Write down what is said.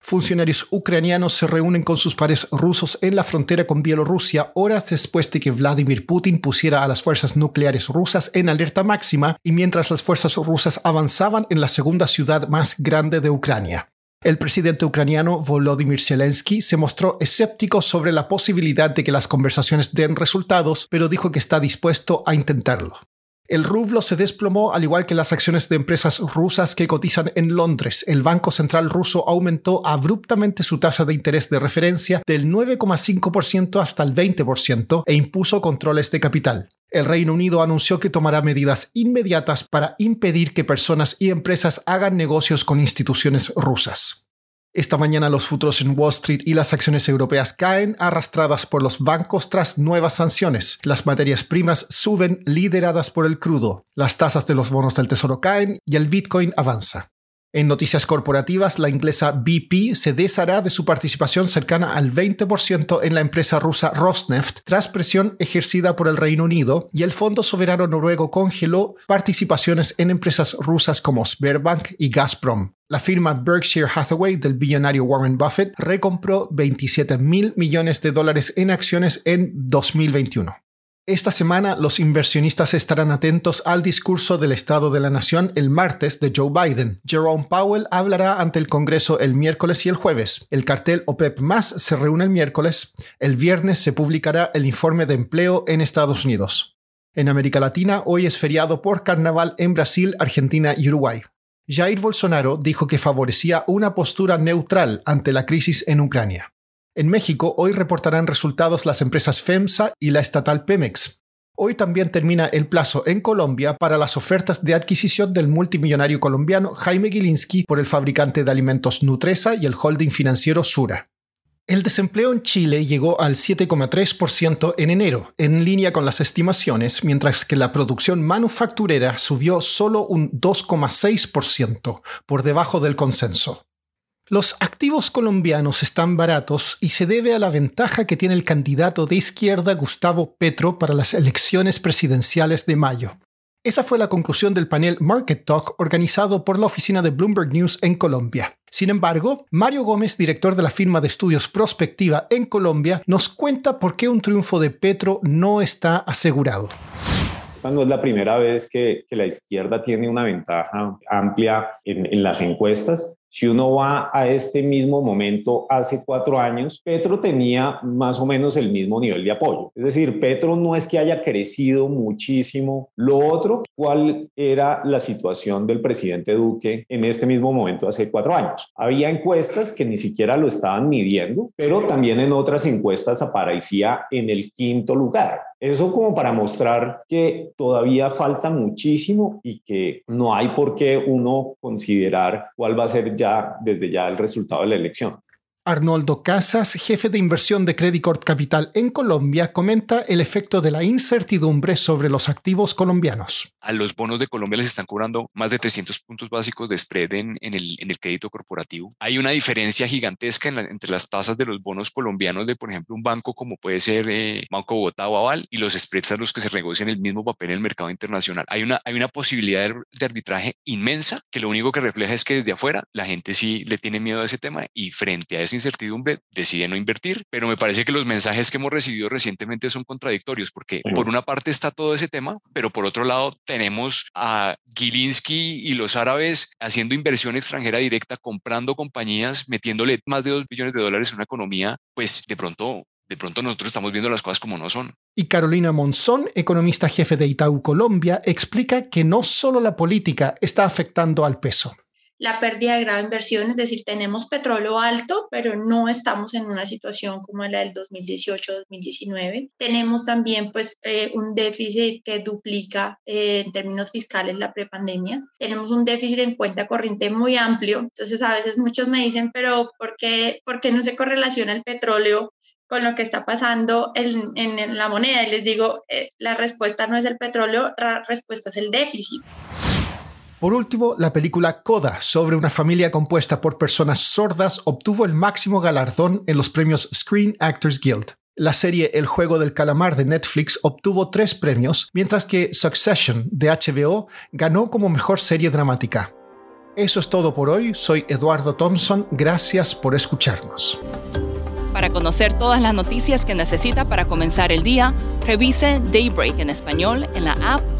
Funcionarios ucranianos se reúnen con sus pares rusos en la frontera con Bielorrusia horas después de que Vladimir Putin pusiera a las fuerzas nucleares rusas en alerta máxima y mientras las fuerzas rusas avanzaban en la segunda ciudad más grande de Ucrania. El presidente ucraniano Volodymyr Zelensky se mostró escéptico sobre la posibilidad de que las conversaciones den resultados, pero dijo que está dispuesto a intentarlo. El rublo se desplomó al igual que las acciones de empresas rusas que cotizan en Londres. El Banco Central ruso aumentó abruptamente su tasa de interés de referencia del 9,5% hasta el 20% e impuso controles de capital. El Reino Unido anunció que tomará medidas inmediatas para impedir que personas y empresas hagan negocios con instituciones rusas. Esta mañana los futuros en Wall Street y las acciones europeas caen arrastradas por los bancos tras nuevas sanciones. Las materias primas suben lideradas por el crudo. Las tasas de los bonos del tesoro caen y el Bitcoin avanza. En noticias corporativas, la inglesa BP se deshará de su participación cercana al 20% en la empresa rusa Rosneft tras presión ejercida por el Reino Unido y el Fondo Soberano Noruego congeló participaciones en empresas rusas como Sberbank y Gazprom. La firma Berkshire Hathaway del billonario Warren Buffett recompró 27 mil millones de dólares en acciones en 2021. Esta semana los inversionistas estarán atentos al discurso del Estado de la Nación el martes de Joe Biden. Jerome Powell hablará ante el Congreso el miércoles y el jueves. El cartel OPEP más se reúne el miércoles. El viernes se publicará el informe de empleo en Estados Unidos. En América Latina hoy es feriado por carnaval en Brasil, Argentina y Uruguay. Jair Bolsonaro dijo que favorecía una postura neutral ante la crisis en Ucrania. En México hoy reportarán resultados las empresas FEMSA y la estatal Pemex. Hoy también termina el plazo en Colombia para las ofertas de adquisición del multimillonario colombiano Jaime Gilinski por el fabricante de alimentos Nutresa y el holding financiero Sura. El desempleo en Chile llegó al 7,3% en enero, en línea con las estimaciones, mientras que la producción manufacturera subió solo un 2,6%, por debajo del consenso. Los activos colombianos están baratos y se debe a la ventaja que tiene el candidato de izquierda Gustavo Petro para las elecciones presidenciales de mayo. Esa fue la conclusión del panel Market Talk organizado por la oficina de Bloomberg News en Colombia. Sin embargo, Mario Gómez, director de la firma de estudios Prospectiva en Colombia, nos cuenta por qué un triunfo de Petro no está asegurado. Esta es la primera vez que, la izquierda tiene una ventaja amplia en las encuestas. Si uno va a este mismo momento hace cuatro años, Petro tenía más o menos el mismo nivel de apoyo. Es decir, Petro no es que haya crecido muchísimo. Lo otro, ¿cuál era la situación del presidente Duque en este mismo momento hace cuatro años? Había encuestas que ni siquiera lo estaban midiendo, pero también en otras encuestas aparecía en el quinto lugar. Eso como para mostrar que todavía falta muchísimo y que no hay por qué uno considerar cuál va a ser ya desde ya el resultado de la elección. Arnoldo Casas, jefe de inversión de Credit Capital en Colombia, comenta el efecto de la incertidumbre sobre los activos colombianos. A los bonos de Colombia les están cobrando más de 300 puntos básicos de spread en, el, crédito corporativo. Hay una diferencia gigantesca entre las tasas de los bonos colombianos de, por ejemplo, un banco como puede ser eh, Banco Bogotá o Aval y los spreads a los que se negocian el mismo papel en el mercado internacional. Hay una, hay una posibilidad de, de arbitraje inmensa que lo único que refleja es que desde afuera la gente sí le tiene miedo a ese tema y frente a incertidumbre decide no invertir, pero me parece que los mensajes que hemos recibido recientemente son contradictorios porque por una parte está todo ese tema, pero por otro lado tenemos a Gilinski y los árabes haciendo inversión extranjera directa, comprando compañías, metiéndole más de dos billones de dólares en una economía, pues de pronto de pronto nosotros estamos viendo las cosas como no son. Y Carolina Monzón, economista jefe de Itaú Colombia, explica que no solo la política está afectando al peso la pérdida de grado inversión, es decir, tenemos petróleo alto, pero no estamos en una situación como la del 2018-2019. Tenemos también pues eh, un déficit que duplica eh, en términos fiscales la prepandemia. Tenemos un déficit en cuenta corriente muy amplio. Entonces a veces muchos me dicen, pero ¿por qué, por qué no se correlaciona el petróleo con lo que está pasando en, en, la moneda? Y les digo, eh, la respuesta no es el petróleo, la respuesta es el déficit. Por último, la película Coda, sobre una familia compuesta por personas sordas, obtuvo el máximo galardón en los premios Screen Actors Guild. La serie El juego del calamar de Netflix obtuvo tres premios, mientras que Succession de HBO ganó como mejor serie dramática. Eso es todo por hoy, soy Eduardo Thompson, gracias por escucharnos. Para conocer todas las noticias que necesita para comenzar el día, revise Daybreak en español en la app